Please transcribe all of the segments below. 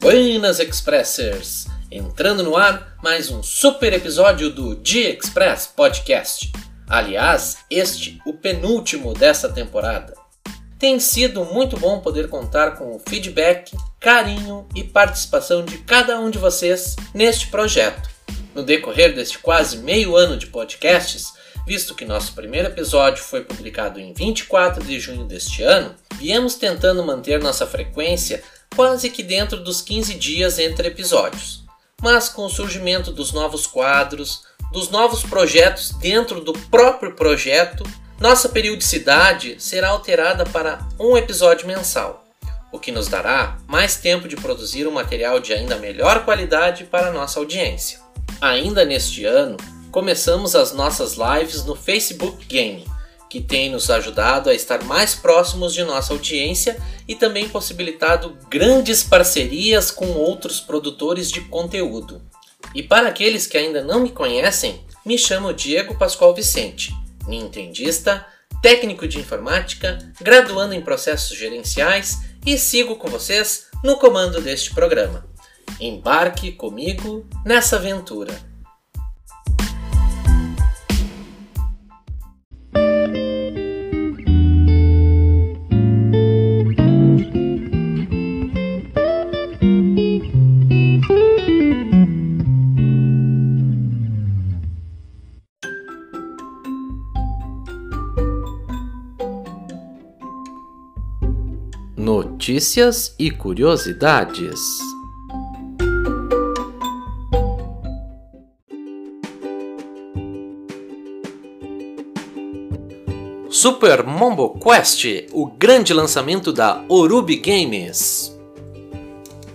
Buenas Expressers! Entrando no ar mais um super episódio do Dia Express Podcast. Aliás, este o penúltimo dessa temporada. Tem sido muito bom poder contar com o feedback, carinho e participação de cada um de vocês neste projeto. No decorrer deste quase meio ano de podcasts, visto que nosso primeiro episódio foi publicado em 24 de junho deste ano, viemos tentando manter nossa frequência quase que dentro dos 15 dias entre episódios. Mas com o surgimento dos novos quadros, dos novos projetos dentro do próprio projeto, nossa periodicidade será alterada para um episódio mensal, o que nos dará mais tempo de produzir um material de ainda melhor qualidade para nossa audiência. Ainda neste ano, começamos as nossas lives no Facebook Game, que tem nos ajudado a estar mais próximos de nossa audiência e também possibilitado grandes parcerias com outros produtores de conteúdo. E para aqueles que ainda não me conhecem, me chamo Diego Pascoal Vicente, nintendista, técnico de informática, graduando em processos gerenciais e sigo com vocês no comando deste programa. Embarque comigo nessa aventura. Notícias e curiosidades. Super Mombo Quest, o grande lançamento da Orubi Games.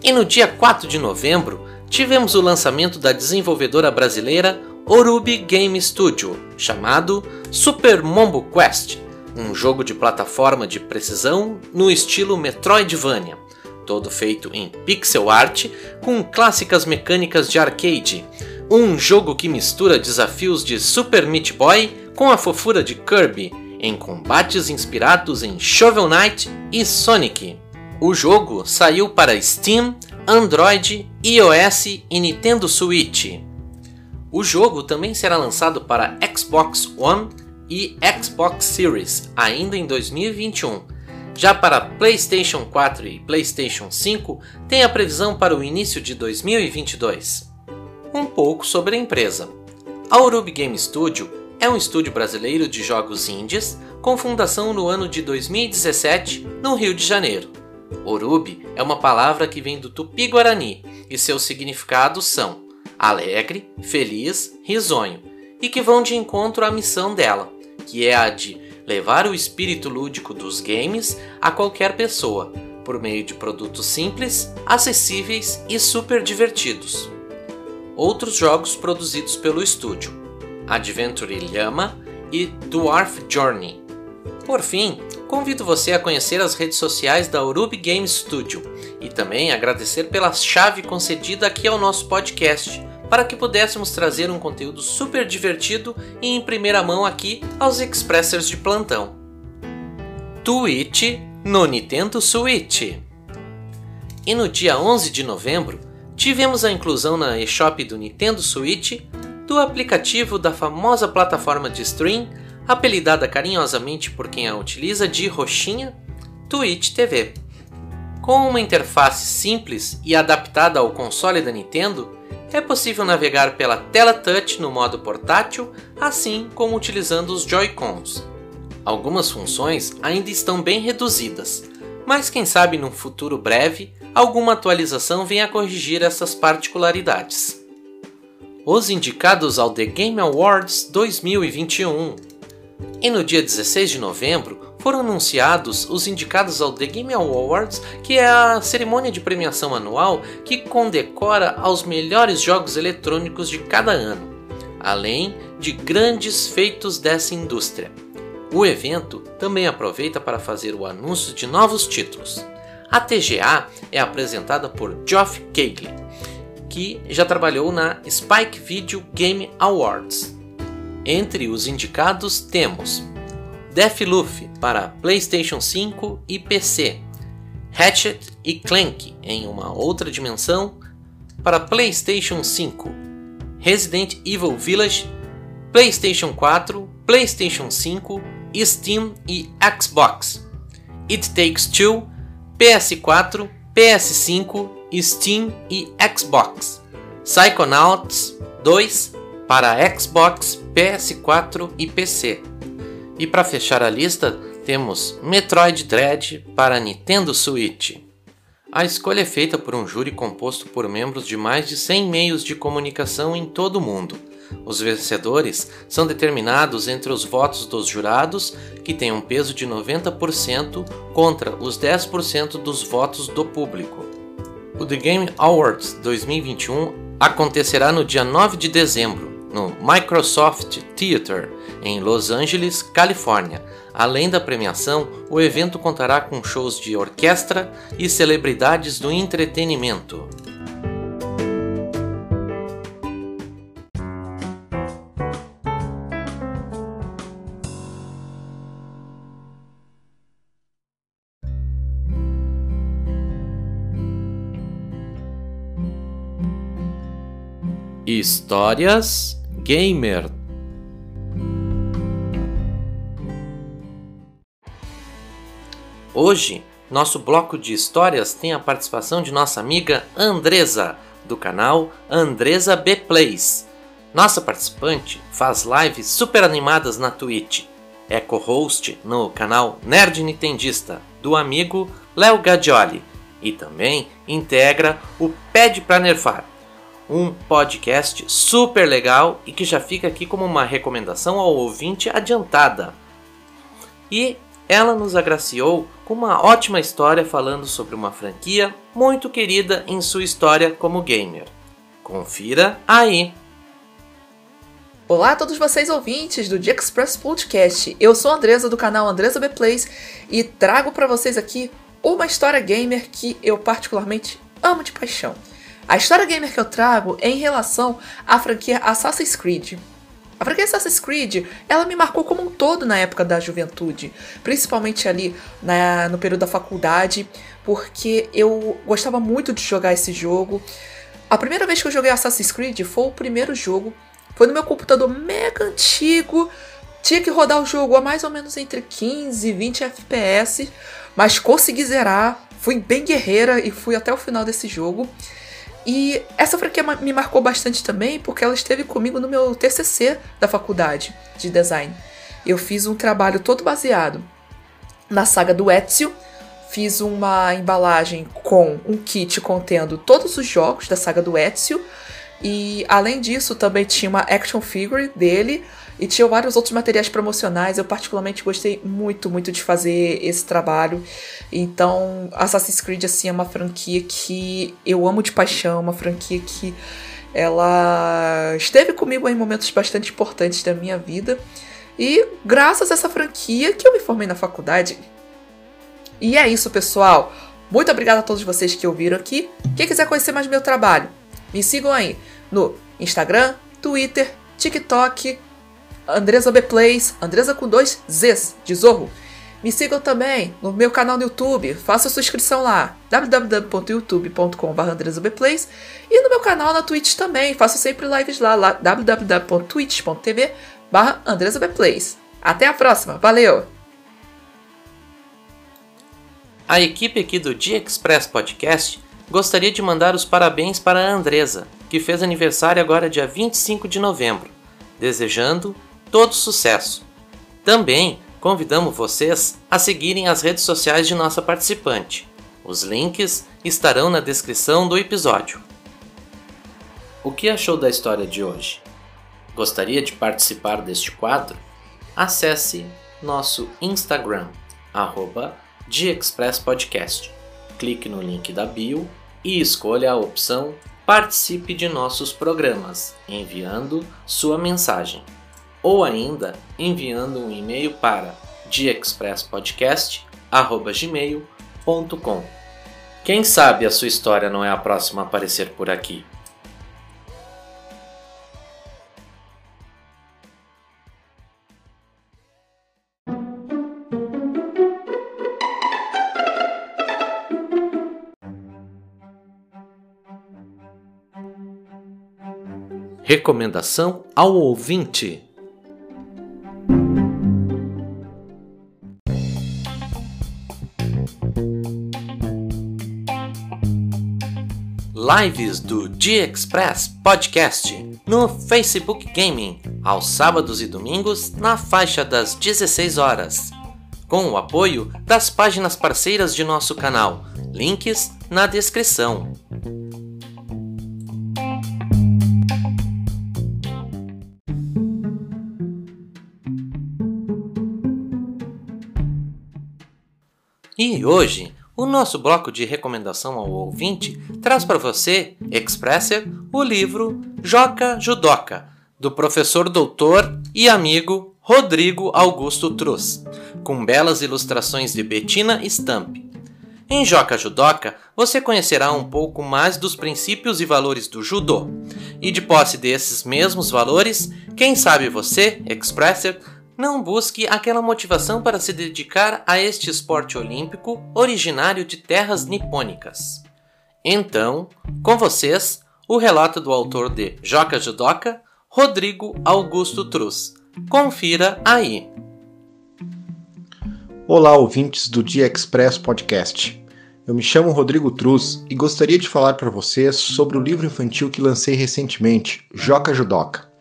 E no dia 4 de novembro, tivemos o lançamento da desenvolvedora brasileira Orubi Game Studio, chamado Super Mombo Quest, um jogo de plataforma de precisão no estilo Metroidvania, todo feito em pixel art com clássicas mecânicas de arcade. Um jogo que mistura desafios de Super Meat Boy com a fofura de Kirby, em combates inspirados em Shovel Knight e Sonic. O jogo saiu para Steam, Android, iOS e Nintendo Switch. O jogo também será lançado para Xbox One e Xbox Series ainda em 2021. Já para PlayStation 4 e PlayStation 5, tem a previsão para o início de 2022. Um pouco sobre a empresa. A Urubi Game Studio é um estúdio brasileiro de jogos indies com fundação no ano de 2017 no Rio de Janeiro. Orubi é uma palavra que vem do tupi-guarani e seus significados são alegre, feliz, risonho e que vão de encontro à missão dela, que é a de levar o espírito lúdico dos games a qualquer pessoa, por meio de produtos simples, acessíveis e super divertidos. Outros jogos produzidos pelo estúdio: Adventure Llama e Dwarf Journey. Por fim, convido você a conhecer as redes sociais da Urubi Game Studio e também agradecer pela chave concedida aqui ao nosso podcast para que pudéssemos trazer um conteúdo super divertido e em primeira mão aqui aos Expressers de plantão. Twitch no Nintendo Switch. E no dia 11 de novembro, tivemos a inclusão na eShop do Nintendo Switch do aplicativo da famosa plataforma de stream, apelidada carinhosamente por quem a utiliza de roxinha, Twitch TV. Com uma interface simples e adaptada ao console da Nintendo, é possível navegar pela tela touch no modo portátil, assim como utilizando os Joy-Cons. Algumas funções ainda estão bem reduzidas, mas quem sabe num futuro breve alguma atualização venha corrigir essas particularidades. Os indicados ao The Game Awards 2021. E no dia 16 de novembro, foram anunciados os indicados ao The Game Awards, que é a cerimônia de premiação anual que condecora aos melhores jogos eletrônicos de cada ano, além de grandes feitos dessa indústria. O evento também aproveita para fazer o anúncio de novos títulos. A TGA é apresentada por Geoff Keighley, que já trabalhou na Spike Video Game Awards. Entre os indicados temos Deathloop para PlayStation 5 e PC, Hatchet e Clank em uma outra dimensão para PlayStation 5, Resident Evil Village, PlayStation 4, PlayStation 5, Steam e Xbox. It Takes Two, PS4, PS5, Steam e Xbox. Psychonauts 2 para Xbox, PS4 e PC. E para fechar a lista, temos Metroid Dread para Nintendo Switch. A escolha é feita por um júri composto por membros de mais de 100 meios de comunicação em todo o mundo. Os vencedores são determinados entre os votos dos jurados, que têm um peso de 90%, contra os 10% dos votos do público. O The Game Awards 2021 acontecerá no dia 9 de dezembro, no Microsoft Theater, em Los Angeles, Califórnia. Além da premiação, o evento contará com shows de orquestra e celebridades do entretenimento. Histórias Gamer Hoje, nosso bloco de histórias tem a participação de nossa amiga Andresa, do canal Andresa B Plays. Nossa participante faz lives super animadas na Twitch. É co-host no canal Nerd Nintendista, do amigo Léo Gadioli. E também integra o Pede Pra Nerfar, um podcast super legal e que já fica aqui como uma recomendação ao ouvinte adiantada. E ela nos agraciou com uma ótima história falando sobre uma franquia muito querida em sua história como gamer. Confira aí! Olá a todos vocês ouvintes do The Express Podcast. Eu sou a Andresa do canal Andresa B Plays e trago para vocês aqui uma história gamer que eu particularmente amo de paixão. A história gamer que eu trago é em relação à franquia Assassin's Creed. A franquia Assassin's Creed, ela me marcou como um todo na época da juventude, principalmente ali na, no período da faculdade, porque eu gostava muito de jogar esse jogo. A primeira vez que eu joguei Assassin's Creed foi o primeiro jogo, foi no meu computador mega antigo, tinha que rodar o jogo a mais ou menos entre 15 e 20 FPS, mas consegui zerar, fui bem guerreira e fui até o final desse jogo. E essa franquia me marcou bastante também porque ela esteve comigo no meu TCC da faculdade de design. Eu fiz um trabalho todo baseado na saga do Ezio, fiz uma embalagem com um kit contendo todos os jogos da saga do Ezio e além disso também tinha uma action figure dele e tinha vários outros materiais promocionais. Eu particularmente gostei muito, muito de fazer esse trabalho. Então, Assassin's Creed assim é uma franquia que eu amo de paixão, uma franquia que ela esteve comigo em momentos bastante importantes da minha vida. E graças a essa franquia que eu me formei na faculdade. E é isso, pessoal. Muito obrigada a todos vocês que ouviram aqui. Quem quiser conhecer mais meu trabalho, me sigam aí no Instagram, Twitter, TikTok, Andresa B Plays, Andresa com dois Zs de Zorro. Me sigam também no meu canal no YouTube, faça sua inscrição lá, www.youtube.com.br e no meu canal na Twitch também, faço sempre lives lá, lá www.twitch.tv andresabplays. Até a próxima, valeu! A equipe aqui do Dia Express Podcast gostaria de mandar os parabéns para a Andresa, que fez aniversário agora dia 25 de novembro, desejando todo sucesso. Também convidamos vocês a seguirem as redes sociais de nossa participante. Os links estarão na descrição do episódio. O que achou da história de hoje? Gostaria de participar deste quadro? Acesse nosso Instagram, arroba Podcast. Clique no link da bio e escolha a opção Participe de nossos programas, enviando sua mensagem ou ainda enviando um e-mail para diaexpresspodcast@gmail.com. Quem sabe a sua história não é a próxima a aparecer por aqui. Recomendação ao ouvinte. Lives do G-Express Podcast no Facebook Gaming, aos sábados e domingos, na faixa das 16 horas. Com o apoio das páginas parceiras de nosso canal, links na descrição. E hoje, o nosso bloco de recomendação ao ouvinte traz para você, Expresser, o livro Joca Judoca, do professor doutor e amigo Rodrigo Augusto Truz, com belas ilustrações de Bettina Stamp. Em Joca Judoca, você conhecerá um pouco mais dos princípios e valores do judô. E de posse desses mesmos valores, quem sabe você, Expresser, não busque aquela motivação para se dedicar a este esporte olímpico originário de terras nipônicas. Então, com vocês, o relato do autor de Joca Judoca, Rodrigo Augusto Truz. Confira aí. Olá, ouvintes do Dia Express Podcast. Eu me chamo Rodrigo Truz e gostaria de falar para vocês sobre o livro infantil que lancei recentemente, Joca Judoca.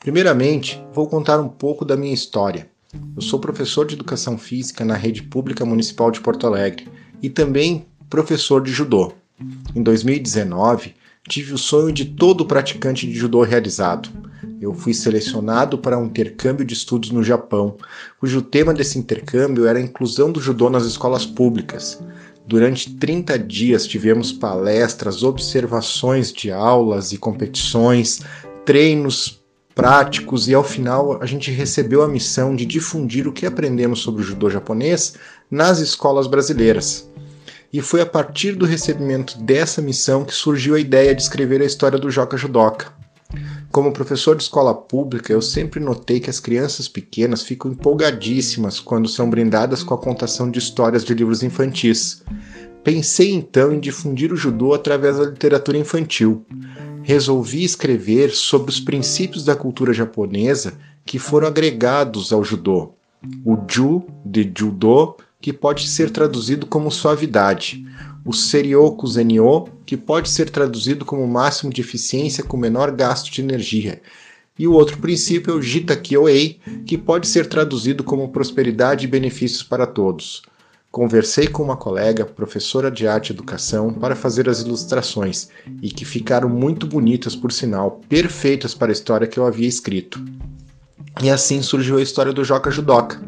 Primeiramente, vou contar um pouco da minha história. Eu sou professor de educação física na rede pública municipal de Porto Alegre e também professor de judô. Em 2019, tive o sonho de todo praticante de judô realizado. Eu fui selecionado para um intercâmbio de estudos no Japão, cujo tema desse intercâmbio era a inclusão do judô nas escolas públicas. Durante 30 dias tivemos palestras, observações de aulas e competições, treinos práticos e ao final a gente recebeu a missão de difundir o que aprendemos sobre o judô japonês nas escolas brasileiras. E foi a partir do recebimento dessa missão que surgiu a ideia de escrever a história do Joca Judoka. Como professor de escola pública, eu sempre notei que as crianças pequenas ficam empolgadíssimas quando são brindadas com a contação de histórias de livros infantis. Pensei então em difundir o judô através da literatura infantil resolvi escrever sobre os princípios da cultura japonesa que foram agregados ao judô. O ju de judo, que pode ser traduzido como suavidade, o serioku zenyo, que pode ser traduzido como máximo de eficiência com menor gasto de energia, e o outro princípio é o Jita Kyoei, que pode ser traduzido como prosperidade e benefícios para todos. Conversei com uma colega, professora de arte e educação, para fazer as ilustrações e que ficaram muito bonitas, por sinal, perfeitas para a história que eu havia escrito. E assim surgiu a história do Joca Judoka,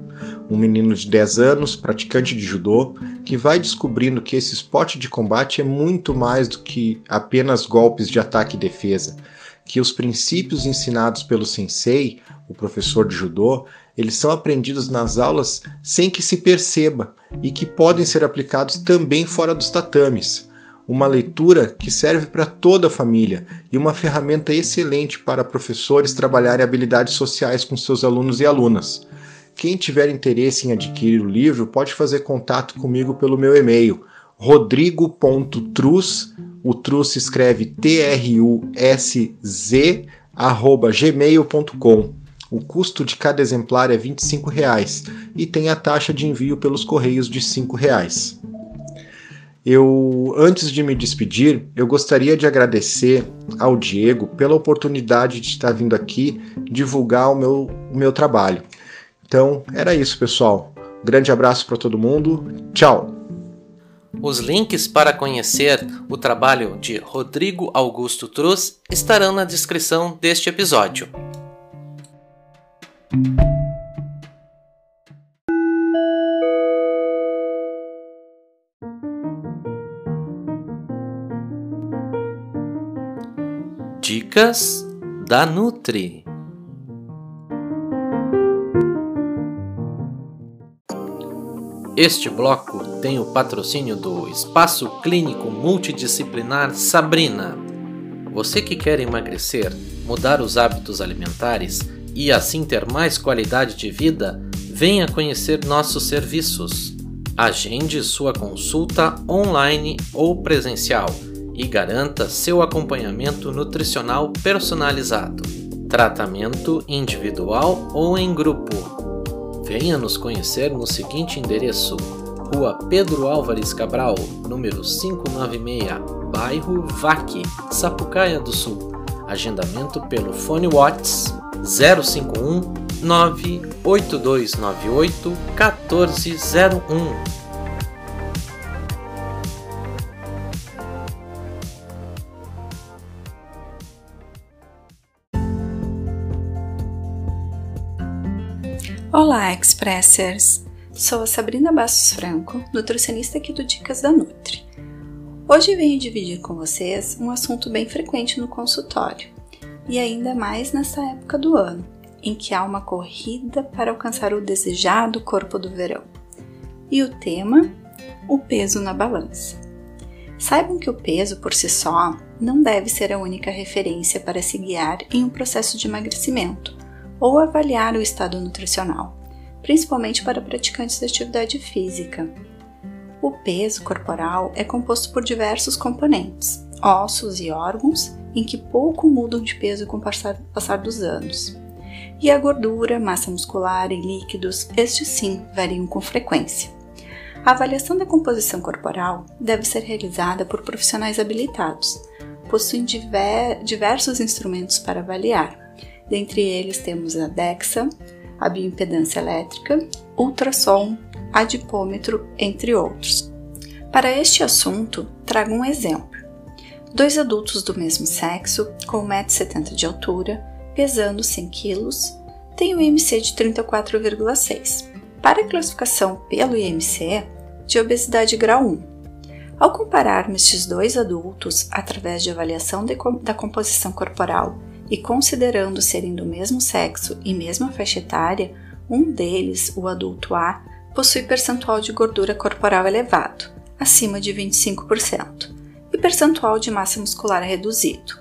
um menino de 10 anos, praticante de judô, que vai descobrindo que esse esporte de combate é muito mais do que apenas golpes de ataque e defesa, que os princípios ensinados pelo sensei, o professor de judô, eles são aprendidos nas aulas sem que se perceba e que podem ser aplicados também fora dos tatames. Uma leitura que serve para toda a família e uma ferramenta excelente para professores trabalharem habilidades sociais com seus alunos e alunas. Quem tiver interesse em adquirir o livro pode fazer contato comigo pelo meu e-mail rodrigo.truz, o truz se escreve T-R-U-S-Z, arroba gmail.com. O custo de cada exemplar é 25 reais, e tem a taxa de envio pelos correios de 5 reais. Eu, antes de me despedir, eu gostaria de agradecer ao Diego pela oportunidade de estar vindo aqui divulgar o meu, o meu trabalho. Então, era isso, pessoal. grande abraço para todo mundo. Tchau! Os links para conhecer o trabalho de Rodrigo Augusto Truz estarão na descrição deste episódio. Dicas da Nutri. Este bloco tem o patrocínio do Espaço Clínico Multidisciplinar Sabrina. Você que quer emagrecer, mudar os hábitos alimentares e assim ter mais qualidade de vida, venha conhecer nossos serviços. Agende sua consulta online ou presencial e garanta seu acompanhamento nutricional personalizado, tratamento individual ou em grupo. Venha nos conhecer no seguinte endereço: Rua Pedro Álvares Cabral, número 596, bairro Vaque, Sapucaia do Sul. Agendamento pelo fone Whats 051 98298 1401. Olá, Expressers! Sou a Sabrina Bastos Franco, nutricionista aqui do Dicas da Nutri. Hoje venho dividir com vocês um assunto bem frequente no consultório, e ainda mais nessa época do ano, em que há uma corrida para alcançar o desejado corpo do verão. E o tema? O peso na balança. Saibam que o peso por si só não deve ser a única referência para se guiar em um processo de emagrecimento ou avaliar o estado nutricional, principalmente para praticantes de atividade física. O peso corporal é composto por diversos componentes, ossos e órgãos, em que pouco mudam de peso com o passar, passar dos anos. E a gordura, massa muscular e líquidos, estes sim variam com frequência. A avaliação da composição corporal deve ser realizada por profissionais habilitados. Possuem diver, diversos instrumentos para avaliar, Dentre eles temos a DEXA, a bioimpedância elétrica, ultrassom, adipômetro, entre outros. Para este assunto, trago um exemplo. Dois adultos do mesmo sexo, com 1,70m de altura, pesando 100 kg, têm o IMC de 34,6. Para a classificação pelo IMC, de obesidade grau 1. Ao compararmos estes dois adultos através de avaliação de, da composição corporal e considerando serem do mesmo sexo e mesma faixa etária, um deles, o adulto A, possui percentual de gordura corporal elevado, acima de 25%, e percentual de massa muscular reduzido.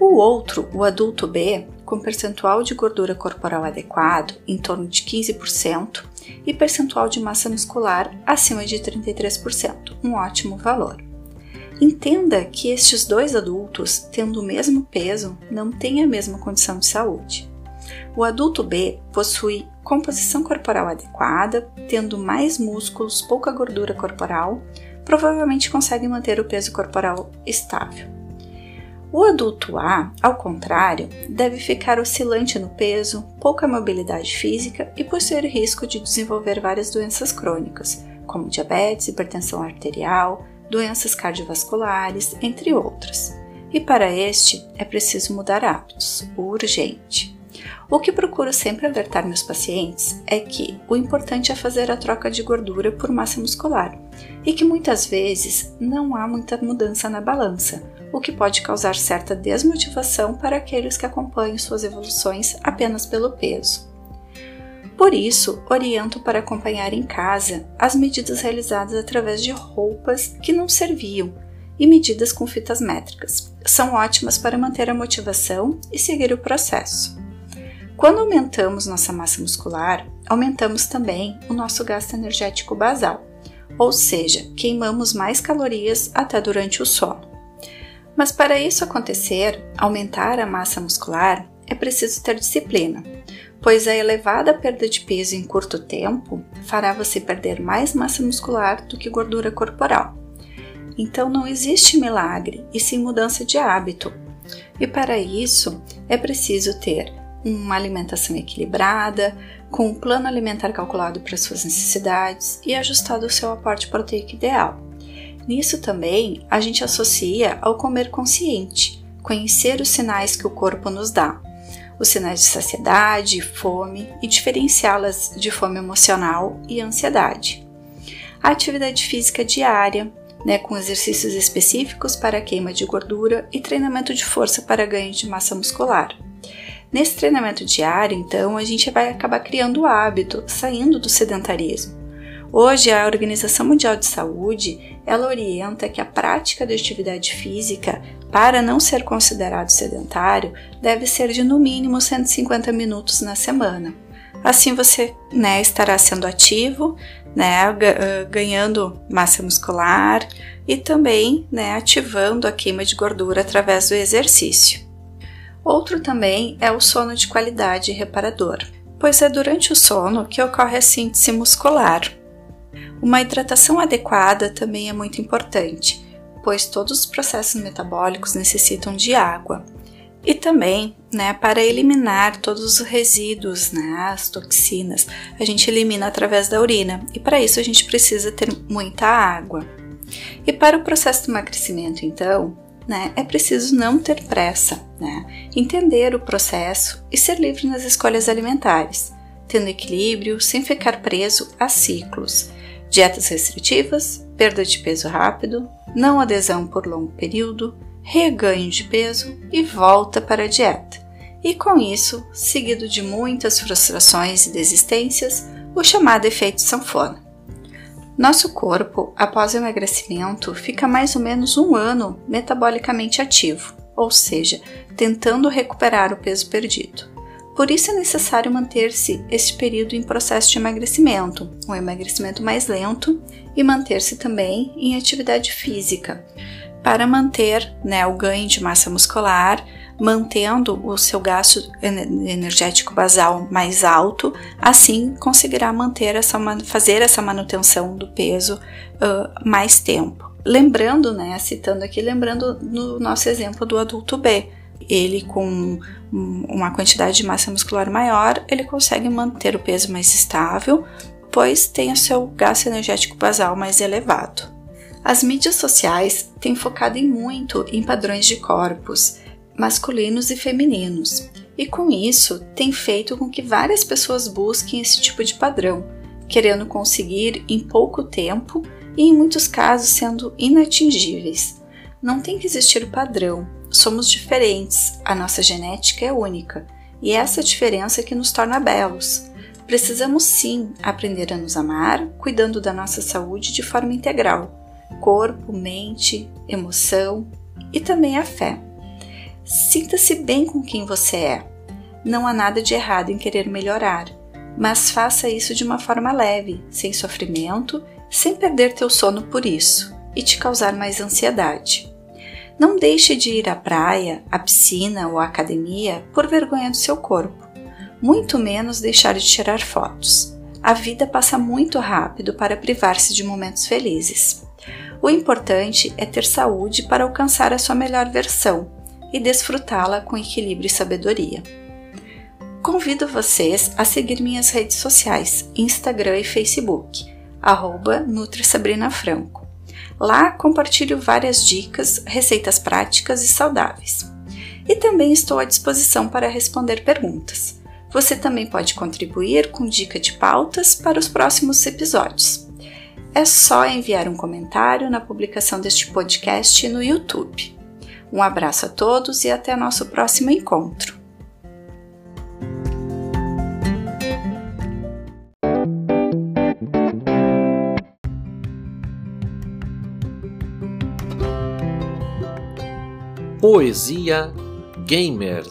O outro, o adulto B, com percentual de gordura corporal adequado, em torno de 15%, e percentual de massa muscular acima de 33%, um ótimo valor. Entenda que estes dois adultos, tendo o mesmo peso, não têm a mesma condição de saúde. O adulto B possui composição corporal adequada, tendo mais músculos, pouca gordura corporal, provavelmente consegue manter o peso corporal estável. O adulto A, ao contrário, deve ficar oscilante no peso, pouca mobilidade física e possuir risco de desenvolver várias doenças crônicas, como diabetes, hipertensão arterial, doenças cardiovasculares, entre outras. E para este é preciso mudar hábitos, urgente. O que procuro sempre alertar meus pacientes é que o importante é fazer a troca de gordura por massa muscular e que muitas vezes não há muita mudança na balança, o que pode causar certa desmotivação para aqueles que acompanham suas evoluções apenas pelo peso. Por isso, oriento para acompanhar em casa as medidas realizadas através de roupas que não serviam e medidas com fitas métricas. São ótimas para manter a motivação e seguir o processo. Quando aumentamos nossa massa muscular, aumentamos também o nosso gasto energético basal, ou seja, queimamos mais calorias até durante o sono. Mas para isso acontecer, aumentar a massa muscular, é preciso ter disciplina, pois a elevada perda de peso em curto tempo fará você perder mais massa muscular do que gordura corporal. Então não existe milagre e sim mudança de hábito. E para isso é preciso ter uma alimentação equilibrada, com um plano alimentar calculado para suas necessidades e ajustado ao seu aporte proteico ideal. Nisso também a gente associa ao comer consciente, conhecer os sinais que o corpo nos dá os sinais de saciedade, fome e diferenciá-las de fome emocional e ansiedade. A atividade física diária, né, com exercícios específicos para queima de gordura e treinamento de força para ganho de massa muscular. Nesse treinamento diário, então, a gente vai acabar criando o hábito, saindo do sedentarismo. Hoje, a Organização Mundial de Saúde, ela orienta que a prática de atividade física para não ser considerado sedentário, deve ser de no mínimo 150 minutos na semana. Assim você né, estará sendo ativo né, ganhando massa muscular e também né, ativando a queima de gordura através do exercício. Outro também é o sono de qualidade reparador, pois é durante o sono que ocorre a síntese muscular. Uma hidratação adequada também é muito importante, pois todos os processos metabólicos necessitam de água. E também, né, para eliminar todos os resíduos, né, as toxinas, a gente elimina através da urina, e para isso a gente precisa ter muita água. E para o processo de emagrecimento, então, né, é preciso não ter pressa, né, entender o processo e ser livre nas escolhas alimentares, tendo equilíbrio sem ficar preso a ciclos. Dietas restritivas, perda de peso rápido, não adesão por longo período, reganho de peso e volta para a dieta. E com isso, seguido de muitas frustrações e desistências, o chamado efeito sanfona. Nosso corpo, após o emagrecimento, fica mais ou menos um ano metabolicamente ativo, ou seja, tentando recuperar o peso perdido. Por isso é necessário manter-se este período em processo de emagrecimento, um emagrecimento mais lento, e manter-se também em atividade física, para manter né, o ganho de massa muscular, mantendo o seu gasto energético basal mais alto, assim conseguirá manter essa, fazer essa manutenção do peso uh, mais tempo. Lembrando, né, citando aqui, lembrando no nosso exemplo do adulto B, ele com uma quantidade de massa muscular maior, ele consegue manter o peso mais estável, pois tem o seu gasto energético basal mais elevado. As mídias sociais têm focado em muito em padrões de corpos, masculinos e femininos, e com isso tem feito com que várias pessoas busquem esse tipo de padrão, querendo conseguir em pouco tempo e em muitos casos sendo inatingíveis. Não tem que existir padrão, somos diferentes, a nossa genética é única, e essa diferença é que nos torna belos. Precisamos sim aprender a nos amar, cuidando da nossa saúde de forma integral, corpo, mente, emoção e também a fé. Sinta-se bem com quem você é. Não há nada de errado em querer melhorar, mas faça isso de uma forma leve, sem sofrimento, sem perder teu sono por isso e te causar mais ansiedade. Não deixe de ir à praia, à piscina ou à academia por vergonha do seu corpo, muito menos deixar de tirar fotos. A vida passa muito rápido para privar-se de momentos felizes. O importante é ter saúde para alcançar a sua melhor versão e desfrutá-la com equilíbrio e sabedoria. Convido vocês a seguir minhas redes sociais, Instagram e Facebook, arroba. Lá compartilho várias dicas, receitas práticas e saudáveis. E também estou à disposição para responder perguntas. Você também pode contribuir com dica de pautas para os próximos episódios. É só enviar um comentário na publicação deste podcast no YouTube. Um abraço a todos e até nosso próximo encontro. Poesia Gamer.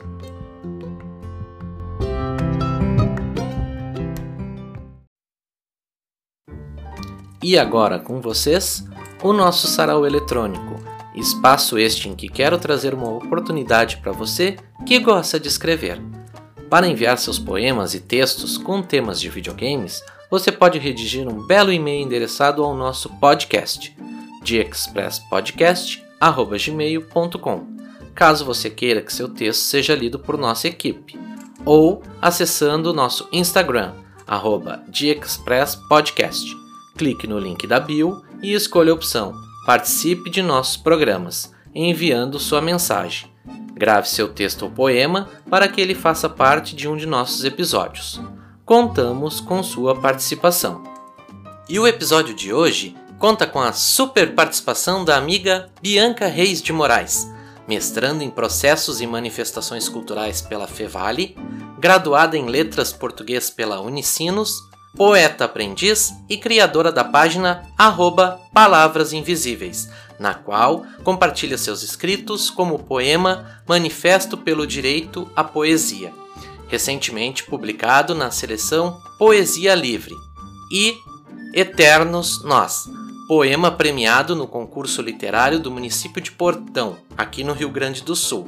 E agora com vocês, o nosso sarau eletrônico. Espaço este em que quero trazer uma oportunidade para você que gosta de escrever. Para enviar seus poemas e textos com temas de videogames, você pode redigir um belo e-mail endereçado ao nosso podcast, deexpresspodcast.gmail.com, caso você queira que seu texto seja lido por nossa equipe, ou acessando o nosso Instagram, arroba Clique no link da bio e escolha a opção Participe de nossos programas, enviando sua mensagem. Grave seu texto ou poema para que ele faça parte de um de nossos episódios. Contamos com sua participação. E o episódio de hoje conta com a super participação da amiga Bianca Reis de Moraes, mestrando em Processos e Manifestações Culturais pela Fevale, graduada em Letras Português pela Unicinos poeta aprendiz e criadora da página arroba Palavras Invisíveis, na qual compartilha seus escritos como o poema Manifesto pelo Direito à Poesia, recentemente publicado na seleção Poesia Livre, e Eternos Nós, poema premiado no concurso literário do município de Portão, aqui no Rio Grande do Sul.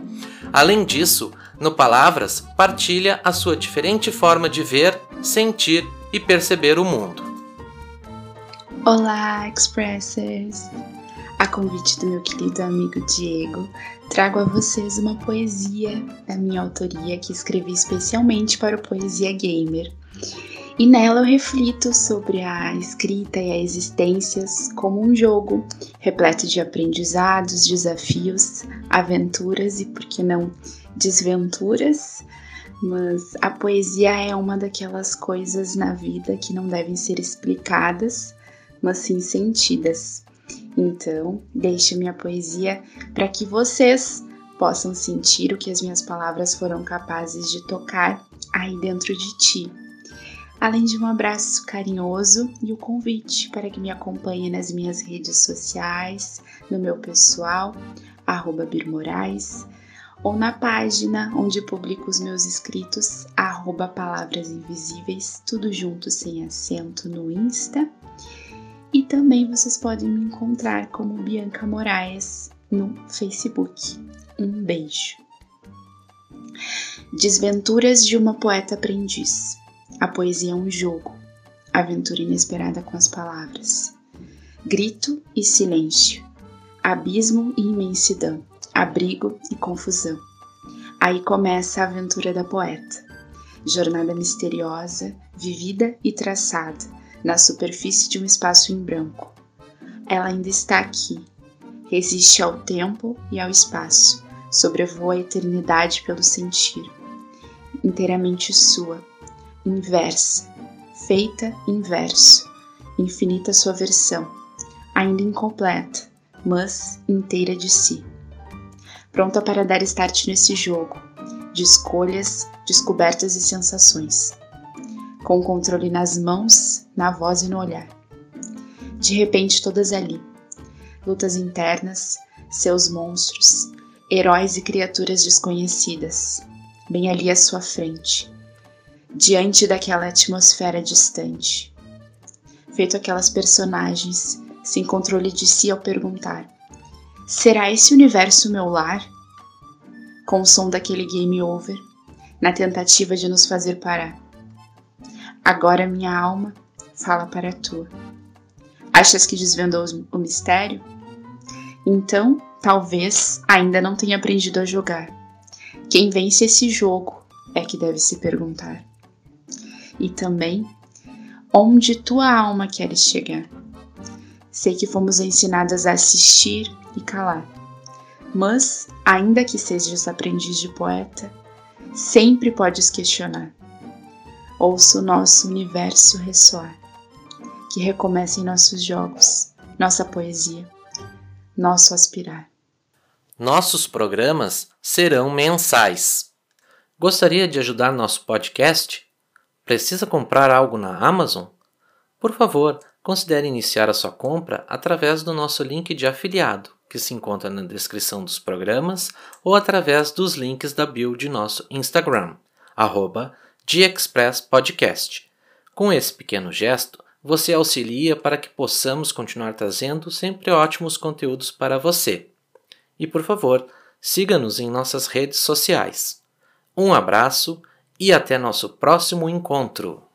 Além disso, no Palavras, partilha a sua diferente forma de ver, sentir e perceber o mundo. Olá, Expressers! A convite do meu querido amigo Diego, trago a vocês uma poesia da minha autoria que escrevi especialmente para o Poesia Gamer. E nela eu reflito sobre a escrita e a existências como um jogo repleto de aprendizados, desafios, aventuras e, por que não, desventuras. Mas a poesia é uma daquelas coisas na vida que não devem ser explicadas, mas sim sentidas. Então, deixe minha poesia para que vocês possam sentir o que as minhas palavras foram capazes de tocar aí dentro de ti além de um abraço carinhoso e o convite para que me acompanhe nas minhas redes sociais, no meu pessoal, arroba Birmorais, ou na página onde publico os meus escritos, arroba Palavras Invisíveis, tudo junto sem acento no Insta. E também vocês podem me encontrar como Bianca Moraes no Facebook. Um beijo. Desventuras de uma poeta aprendiz. A poesia é um jogo, aventura inesperada com as palavras. Grito e silêncio, abismo e imensidão, abrigo e confusão. Aí começa a aventura da poeta. Jornada misteriosa, vivida e traçada na superfície de um espaço em branco. Ela ainda está aqui, resiste ao tempo e ao espaço, sobrevoa a eternidade pelo sentir. Inteiramente sua, inversa, feita em verso, infinita sua versão, ainda incompleta, mas inteira de si. Pronta para dar start nesse jogo, de escolhas, descobertas e sensações, com o controle nas mãos, na voz e no olhar. De repente, todas ali, lutas internas, seus monstros, heróis e criaturas desconhecidas, bem ali à sua frente, diante daquela atmosfera distante. Feito aquelas personagens sem controle de si ao perguntar: Será esse universo meu lar? Com o som daquele game over, na tentativa de nos fazer parar. Agora minha alma fala para a tua. Achas que desvendou o mistério? Então, talvez ainda não tenha aprendido a jogar. Quem vence esse jogo é que deve se perguntar e também onde tua alma queres chegar. Sei que fomos ensinadas a assistir e calar, mas, ainda que sejas aprendiz de poeta, sempre podes questionar. Ouça o nosso universo ressoar, que recomece em nossos jogos, nossa poesia, nosso aspirar. Nossos programas serão mensais. Gostaria de ajudar nosso podcast? Precisa comprar algo na Amazon? Por favor, considere iniciar a sua compra através do nosso link de afiliado, que se encontra na descrição dos programas, ou através dos links da bio de nosso Instagram, arroba Com esse pequeno gesto, você auxilia para que possamos continuar trazendo sempre ótimos conteúdos para você. E por favor, siga-nos em nossas redes sociais. Um abraço e até nosso próximo encontro!